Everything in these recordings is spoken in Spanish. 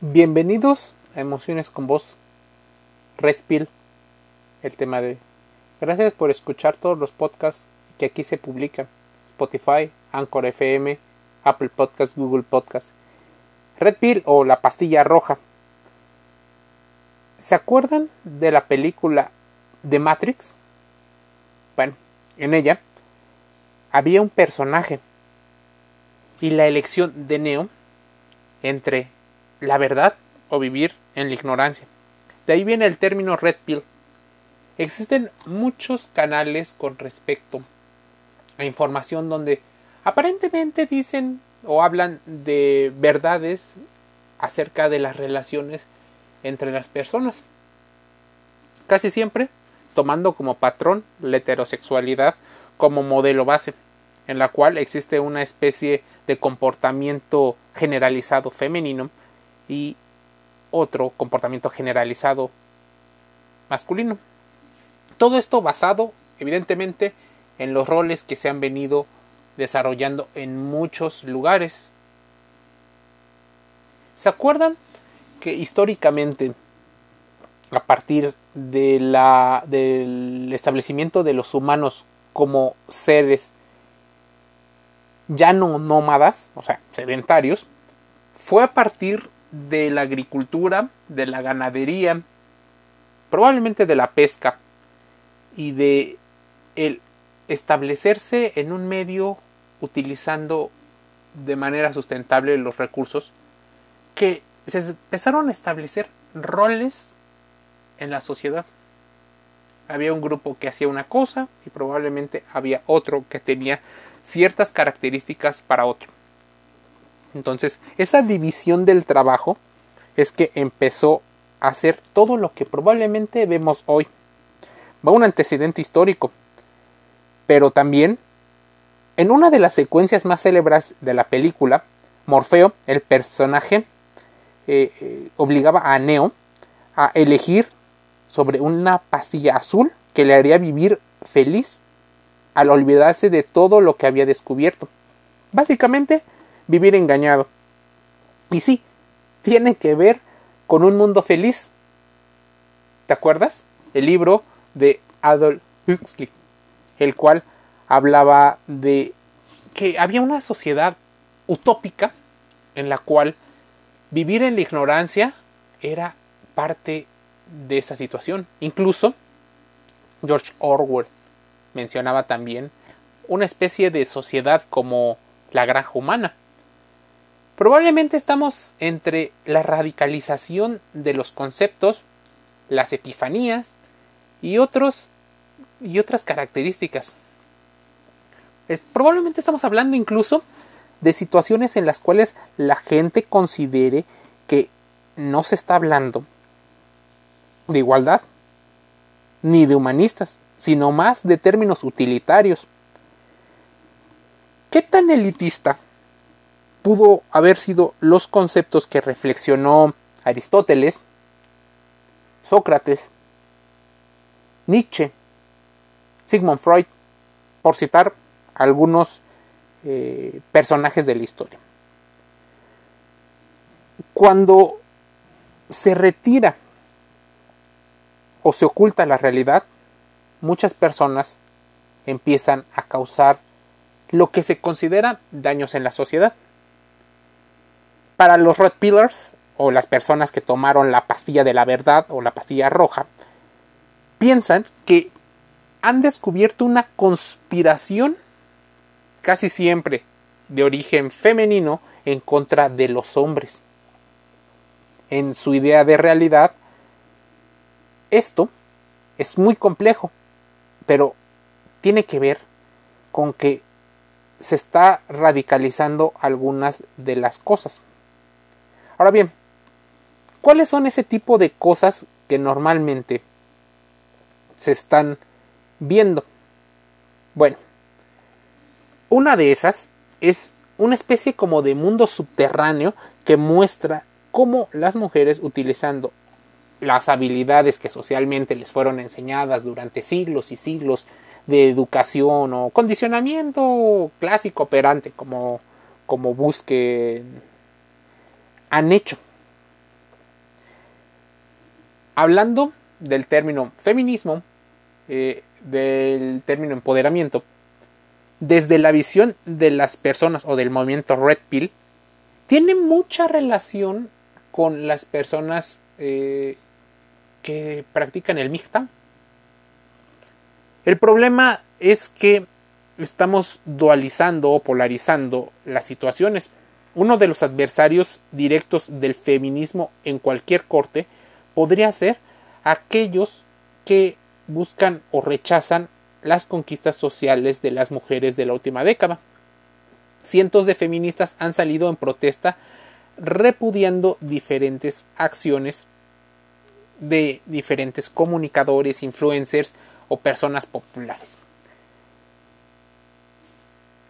Bienvenidos a Emociones con Voz, Red Pill, el tema de... Gracias por escuchar todos los podcasts que aquí se publican. Spotify, Anchor FM, Apple Podcast, Google Podcast. Red Pill o la pastilla roja. ¿Se acuerdan de la película The Matrix? Bueno, en ella había un personaje y la elección de Neo entre la verdad o vivir en la ignorancia. De ahí viene el término red pill. Existen muchos canales con respecto a información donde aparentemente dicen o hablan de verdades acerca de las relaciones entre las personas. Casi siempre tomando como patrón la heterosexualidad como modelo base, en la cual existe una especie de comportamiento generalizado femenino y otro comportamiento generalizado masculino. Todo esto basado, evidentemente, en los roles que se han venido desarrollando en muchos lugares. ¿Se acuerdan que históricamente, a partir de la, del establecimiento de los humanos como seres ya no nómadas, o sea, sedentarios, fue a partir de la agricultura, de la ganadería, probablemente de la pesca y de el establecerse en un medio utilizando de manera sustentable los recursos que se empezaron a establecer roles en la sociedad. Había un grupo que hacía una cosa y probablemente había otro que tenía ciertas características para otro. Entonces, esa división del trabajo es que empezó a hacer todo lo que probablemente vemos hoy. Va un antecedente histórico, pero también en una de las secuencias más célebres de la película, Morfeo, el personaje, eh, eh, obligaba a Neo a elegir sobre una pastilla azul que le haría vivir feliz al olvidarse de todo lo que había descubierto. Básicamente, vivir engañado. Y sí, tiene que ver con un mundo feliz. ¿Te acuerdas? El libro de Adolf Huxley, el cual hablaba de que había una sociedad utópica en la cual vivir en la ignorancia era parte de esa situación. Incluso George Orwell mencionaba también una especie de sociedad como la granja humana, Probablemente estamos entre la radicalización de los conceptos, las epifanías y otros y otras características. probablemente estamos hablando incluso de situaciones en las cuales la gente considere que no se está hablando de igualdad ni de humanistas, sino más de términos utilitarios. ¿Qué tan elitista pudo haber sido los conceptos que reflexionó Aristóteles, Sócrates, Nietzsche, Sigmund Freud, por citar algunos eh, personajes de la historia. Cuando se retira o se oculta la realidad, muchas personas empiezan a causar lo que se considera daños en la sociedad. Para los Red Pillars, o las personas que tomaron la pastilla de la verdad o la pastilla roja, piensan que han descubierto una conspiración casi siempre de origen femenino en contra de los hombres. En su idea de realidad, esto es muy complejo, pero tiene que ver con que se está radicalizando algunas de las cosas. Ahora bien, ¿cuáles son ese tipo de cosas que normalmente se están viendo? Bueno, una de esas es una especie como de mundo subterráneo que muestra cómo las mujeres utilizando las habilidades que socialmente les fueron enseñadas durante siglos y siglos de educación o condicionamiento clásico operante como, como busque han hecho hablando del término feminismo, eh, del término empoderamiento, desde la visión de las personas o del movimiento Red Pill, tiene mucha relación con las personas eh, que practican el MGTOW. El problema es que estamos dualizando o polarizando las situaciones. Uno de los adversarios directos del feminismo en cualquier corte podría ser aquellos que buscan o rechazan las conquistas sociales de las mujeres de la última década. Cientos de feministas han salido en protesta repudiando diferentes acciones de diferentes comunicadores, influencers o personas populares.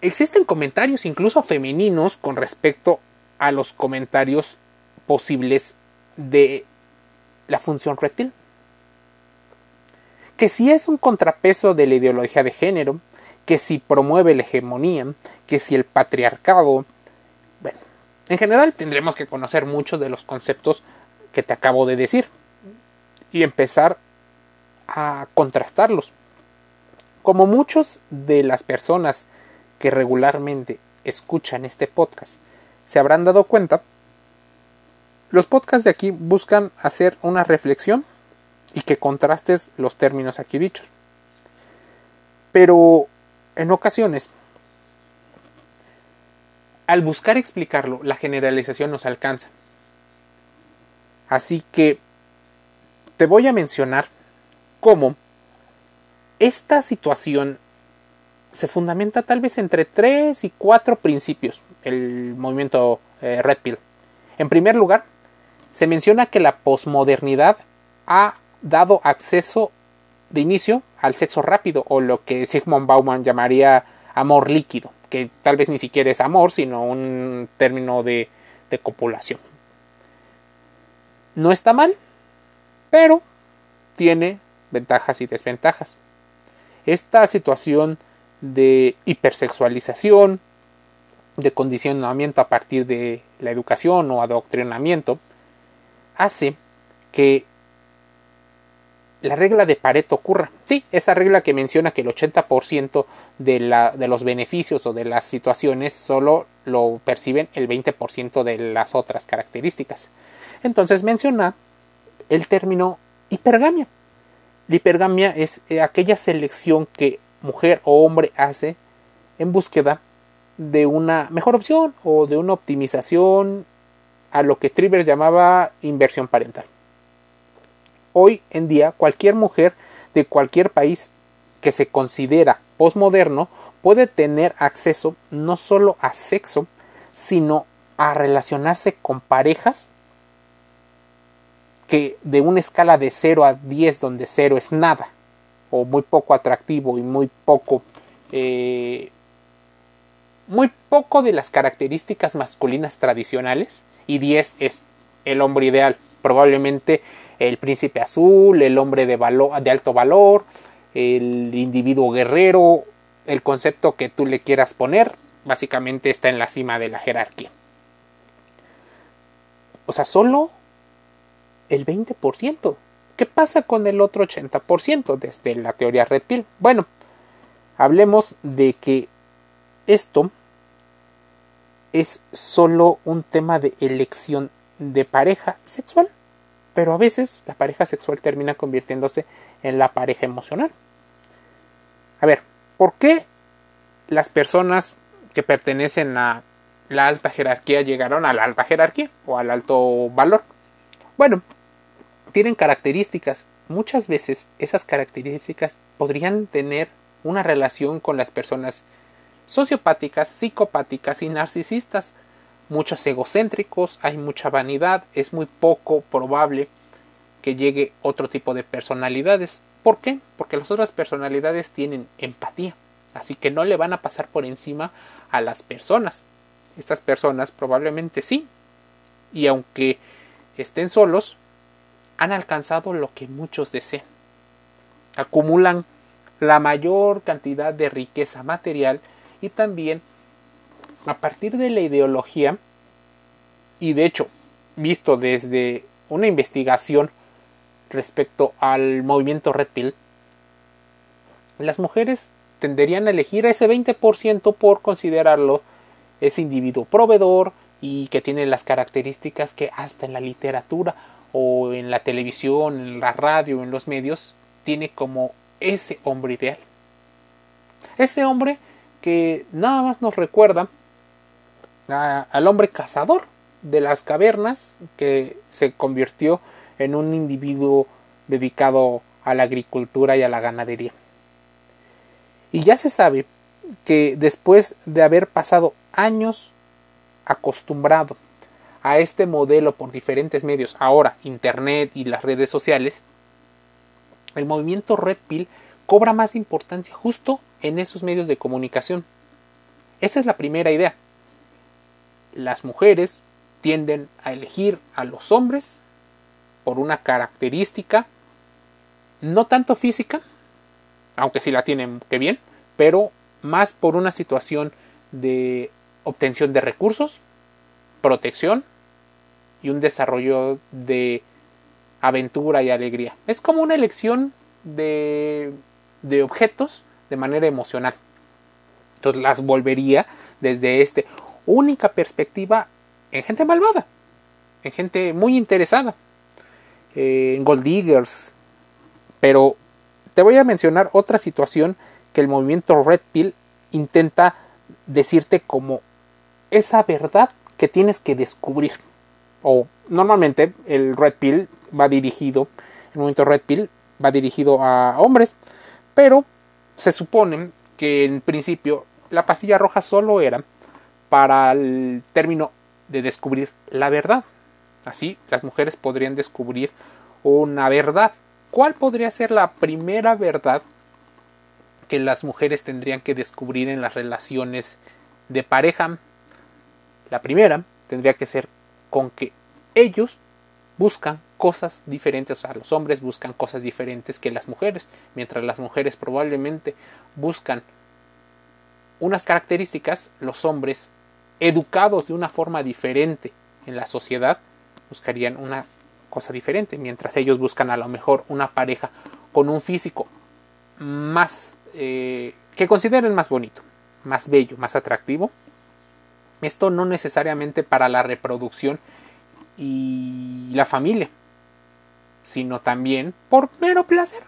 Existen comentarios incluso femeninos con respecto a los comentarios posibles de la función reptil. Que si es un contrapeso de la ideología de género, que si promueve la hegemonía, que si el patriarcado. Bueno, en general tendremos que conocer muchos de los conceptos que te acabo de decir y empezar a contrastarlos. Como muchos de las personas que regularmente escuchan este podcast se habrán dado cuenta, los podcasts de aquí buscan hacer una reflexión y que contrastes los términos aquí dichos. Pero en ocasiones, al buscar explicarlo, la generalización nos alcanza. Así que te voy a mencionar cómo esta situación se fundamenta tal vez entre tres y cuatro principios, el movimiento eh, Red Pill. En primer lugar, se menciona que la posmodernidad ha dado acceso de inicio al sexo rápido o lo que Sigmund Bauman llamaría amor líquido, que tal vez ni siquiera es amor, sino un término de, de copulación. No está mal, pero tiene ventajas y desventajas. Esta situación de hipersexualización, de condicionamiento a partir de la educación o adoctrinamiento, hace que la regla de Pareto ocurra. Sí, esa regla que menciona que el 80% de, la, de los beneficios o de las situaciones solo lo perciben el 20% de las otras características. Entonces menciona el término hipergamia. La hipergamia es eh, aquella selección que mujer o hombre hace en búsqueda de una mejor opción o de una optimización a lo que Striver llamaba inversión parental. Hoy en día cualquier mujer de cualquier país que se considera postmoderno puede tener acceso no solo a sexo, sino a relacionarse con parejas que de una escala de 0 a 10 donde 0 es nada o muy poco atractivo y muy poco eh, muy poco de las características masculinas tradicionales y 10 es el hombre ideal probablemente el príncipe azul el hombre de, valor, de alto valor el individuo guerrero el concepto que tú le quieras poner básicamente está en la cima de la jerarquía o sea solo el 20%. ¿Qué pasa con el otro 80% desde la teoría Red Pill? Bueno, hablemos de que esto es solo un tema de elección de pareja sexual, pero a veces la pareja sexual termina convirtiéndose en la pareja emocional. A ver, ¿por qué las personas que pertenecen a la alta jerarquía llegaron a la alta jerarquía o al alto valor? Bueno, tienen características. Muchas veces esas características podrían tener una relación con las personas sociopáticas, psicopáticas y narcisistas. Muchos egocéntricos, hay mucha vanidad, es muy poco probable que llegue otro tipo de personalidades. ¿Por qué? Porque las otras personalidades tienen empatía, así que no le van a pasar por encima a las personas. Estas personas probablemente sí. Y aunque estén solos, han alcanzado lo que muchos desean. Acumulan la mayor cantidad de riqueza material y también a partir de la ideología y de hecho visto desde una investigación respecto al movimiento Red Pill, las mujeres tenderían a elegir ese 20% por considerarlo ese individuo proveedor y que tiene las características que hasta en la literatura o en la televisión, en la radio, en los medios, tiene como ese hombre ideal. Ese hombre que nada más nos recuerda al hombre cazador de las cavernas que se convirtió en un individuo dedicado a la agricultura y a la ganadería. Y ya se sabe que después de haber pasado años acostumbrado a este modelo por diferentes medios, ahora Internet y las redes sociales, el movimiento Red Pill cobra más importancia justo en esos medios de comunicación. Esa es la primera idea. Las mujeres tienden a elegir a los hombres por una característica no tanto física, aunque sí la tienen que bien, pero más por una situación de obtención de recursos, protección y un desarrollo de aventura y alegría. Es como una elección de, de objetos de manera emocional. Entonces las volvería desde esta única perspectiva en gente malvada, en gente muy interesada, eh, en gold diggers. Pero te voy a mencionar otra situación que el movimiento Red Pill intenta decirte como esa verdad que tienes que descubrir. O normalmente el Red Pill va dirigido, el movimiento Red Pill va dirigido a hombres, pero se supone que en principio la pastilla roja solo era para el término de descubrir la verdad. Así las mujeres podrían descubrir una verdad. ¿Cuál podría ser la primera verdad que las mujeres tendrían que descubrir en las relaciones de pareja? La primera tendría que ser con que ellos buscan cosas diferentes, o sea, los hombres buscan cosas diferentes que las mujeres, mientras las mujeres probablemente buscan unas características, los hombres educados de una forma diferente en la sociedad buscarían una cosa diferente, mientras ellos buscan a lo mejor una pareja con un físico más eh, que consideren más bonito, más bello, más atractivo. Esto no necesariamente para la reproducción y la familia, sino también por mero placer.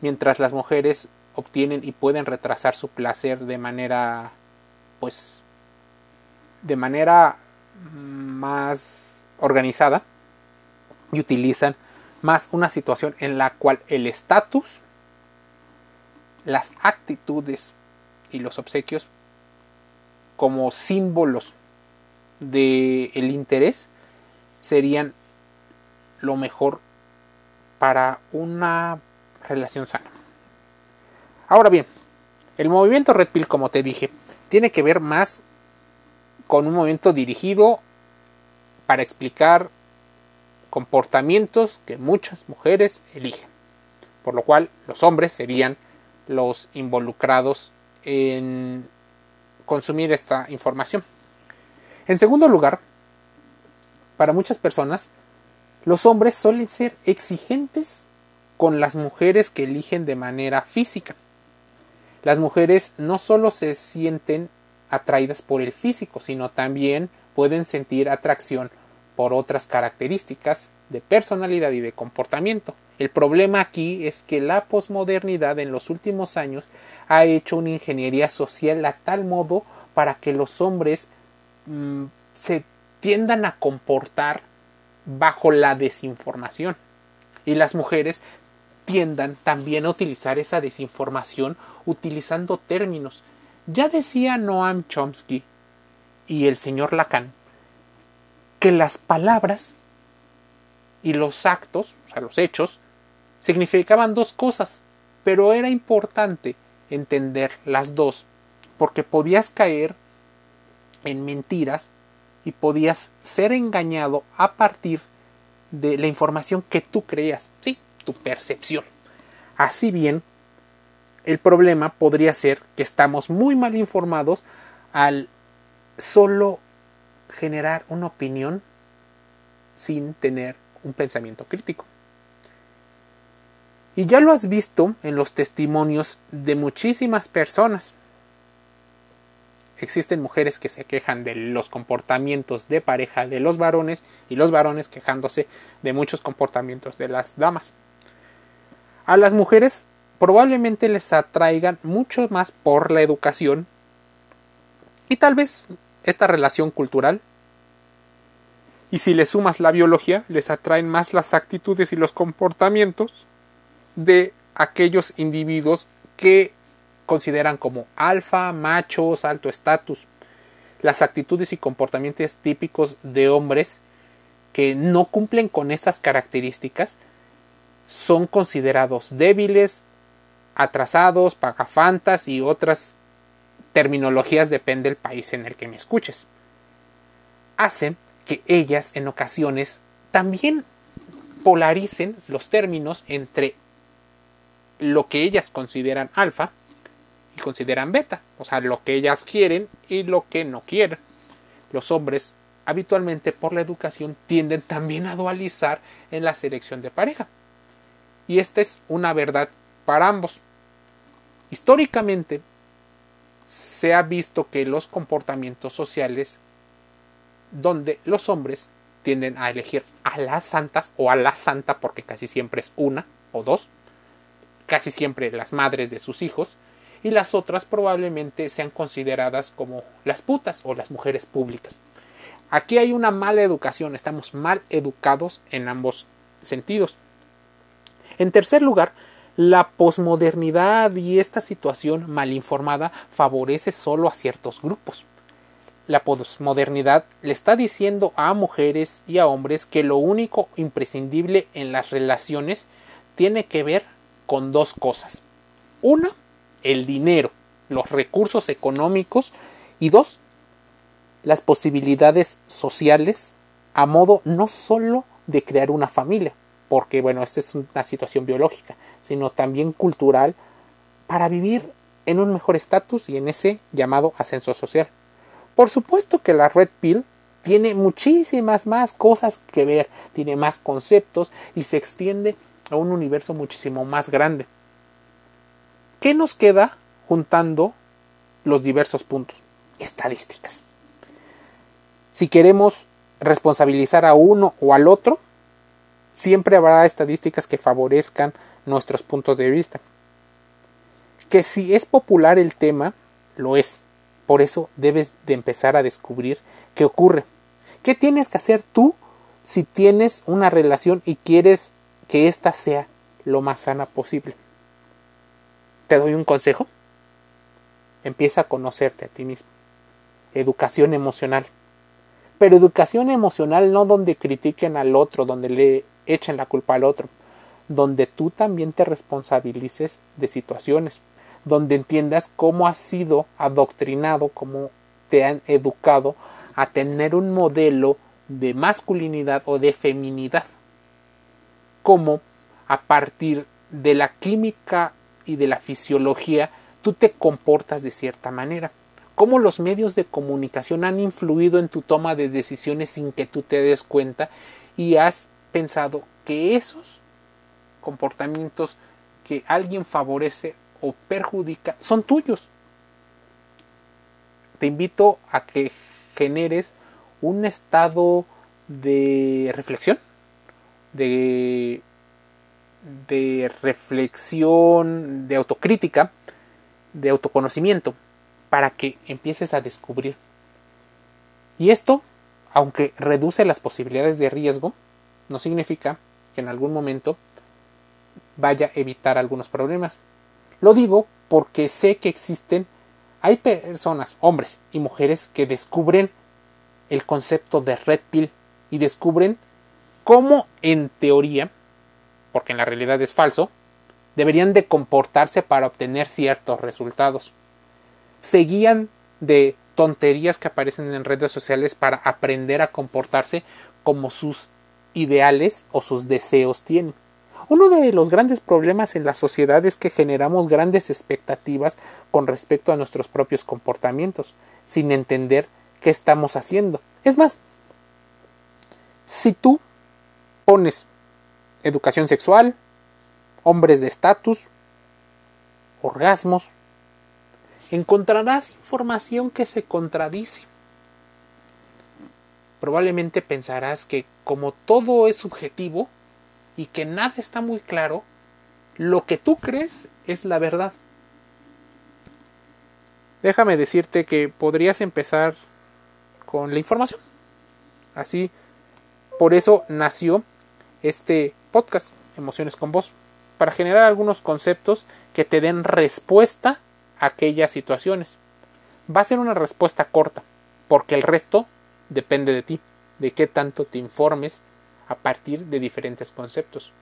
Mientras las mujeres obtienen y pueden retrasar su placer de manera pues de manera más organizada y utilizan más una situación en la cual el estatus, las actitudes y los obsequios como símbolos del el interés serían lo mejor para una relación sana. Ahora bien, el movimiento Red Pill, como te dije, tiene que ver más con un movimiento dirigido para explicar comportamientos que muchas mujeres eligen, por lo cual los hombres serían los involucrados en consumir esta información. En segundo lugar, para muchas personas, los hombres suelen ser exigentes con las mujeres que eligen de manera física. Las mujeres no solo se sienten atraídas por el físico, sino también pueden sentir atracción por otras características de personalidad y de comportamiento. El problema aquí es que la posmodernidad en los últimos años ha hecho una ingeniería social a tal modo para que los hombres mm, se tiendan a comportar bajo la desinformación y las mujeres tiendan también a utilizar esa desinformación utilizando términos ya decía Noam Chomsky y el señor Lacan que las palabras y los actos, o sea, los hechos, significaban dos cosas, pero era importante entender las dos, porque podías caer en mentiras y podías ser engañado a partir de la información que tú creías, sí, tu percepción. Así bien, el problema podría ser que estamos muy mal informados al solo generar una opinión sin tener un pensamiento crítico. Y ya lo has visto en los testimonios de muchísimas personas. Existen mujeres que se quejan de los comportamientos de pareja de los varones y los varones quejándose de muchos comportamientos de las damas. A las mujeres probablemente les atraigan mucho más por la educación y tal vez esta relación cultural. Y si le sumas la biología, les atraen más las actitudes y los comportamientos de aquellos individuos que consideran como alfa, machos, alto estatus. Las actitudes y comportamientos típicos de hombres que no cumplen con esas características son considerados débiles, atrasados, pagafantas y otras terminologías depende del país en el que me escuches. Hacen que ellas en ocasiones también polaricen los términos entre lo que ellas consideran alfa y consideran beta, o sea, lo que ellas quieren y lo que no quieren. Los hombres habitualmente por la educación tienden también a dualizar en la selección de pareja. Y esta es una verdad para ambos. Históricamente se ha visto que los comportamientos sociales donde los hombres tienden a elegir a las santas o a la santa porque casi siempre es una o dos, casi siempre las madres de sus hijos, y las otras probablemente sean consideradas como las putas o las mujeres públicas. Aquí hay una mala educación, estamos mal educados en ambos sentidos. En tercer lugar, la posmodernidad y esta situación mal informada favorece solo a ciertos grupos. La posmodernidad le está diciendo a mujeres y a hombres que lo único imprescindible en las relaciones tiene que ver con dos cosas. Una, el dinero, los recursos económicos y dos, las posibilidades sociales a modo no solo de crear una familia, porque bueno, esta es una situación biológica, sino también cultural para vivir en un mejor estatus y en ese llamado ascenso social. Por supuesto que la Red Pill tiene muchísimas más cosas que ver, tiene más conceptos y se extiende a un universo muchísimo más grande. ¿Qué nos queda juntando los diversos puntos? Estadísticas. Si queremos responsabilizar a uno o al otro, siempre habrá estadísticas que favorezcan nuestros puntos de vista. Que si es popular el tema, lo es. Por eso debes de empezar a descubrir qué ocurre. ¿Qué tienes que hacer tú si tienes una relación y quieres que ésta sea lo más sana posible? Te doy un consejo. Empieza a conocerte a ti mismo. Educación emocional. Pero educación emocional no donde critiquen al otro, donde le echen la culpa al otro, donde tú también te responsabilices de situaciones, donde entiendas cómo has sido adoctrinado, cómo te han educado a tener un modelo de masculinidad o de feminidad, cómo a partir de la química y de la fisiología tú te comportas de cierta manera, cómo los medios de comunicación han influido en tu toma de decisiones sin que tú te des cuenta y has pensado que esos comportamientos que alguien favorece o perjudica son tuyos. Te invito a que generes un estado de reflexión, de, reflexión, de autocrítica, de autoconocimiento, para que empieces a descubrir. Y esto, aunque reduce las posibilidades de riesgo, no significa que en algún momento vaya a evitar algunos problemas. Lo digo porque sé que existen, hay personas, hombres y mujeres que descubren el concepto de red pill y descubren cómo en teoría, porque en la realidad es falso, deberían de comportarse para obtener ciertos resultados. Seguían de tonterías que aparecen en redes sociales para aprender a comportarse como sus ideales o sus deseos tienen. Uno de los grandes problemas en la sociedad es que generamos grandes expectativas con respecto a nuestros propios comportamientos, sin entender qué estamos haciendo. Es más, si tú pones educación sexual, hombres de estatus, orgasmos, encontrarás información que se contradice. Probablemente pensarás que como todo es subjetivo y que nada está muy claro, lo que tú crees es la verdad. Déjame decirte que podrías empezar con la información. Así, por eso nació este podcast, Emociones con Voz, para generar algunos conceptos que te den respuesta a aquellas situaciones. Va a ser una respuesta corta, porque el resto depende de ti, de qué tanto te informes a partir de diferentes conceptos.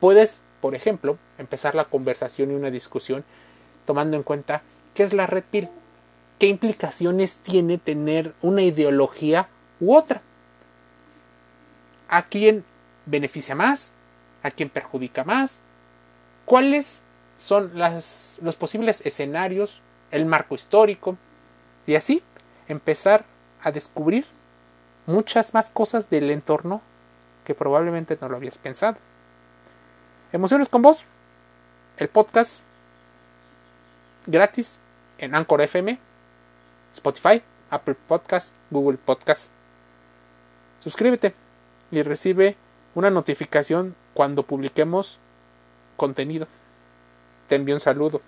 Puedes, por ejemplo, empezar la conversación y una discusión tomando en cuenta qué es la red pill, qué implicaciones tiene tener una ideología u otra, a quién beneficia más, a quién perjudica más, cuáles son los posibles escenarios, el marco histórico, y así empezar a descubrir muchas más cosas del entorno que probablemente no lo habías pensado. Emociones con vos, el podcast gratis en Anchor FM, Spotify, Apple Podcast, Google Podcast. Suscríbete y recibe una notificación cuando publiquemos contenido. Te envío un saludo.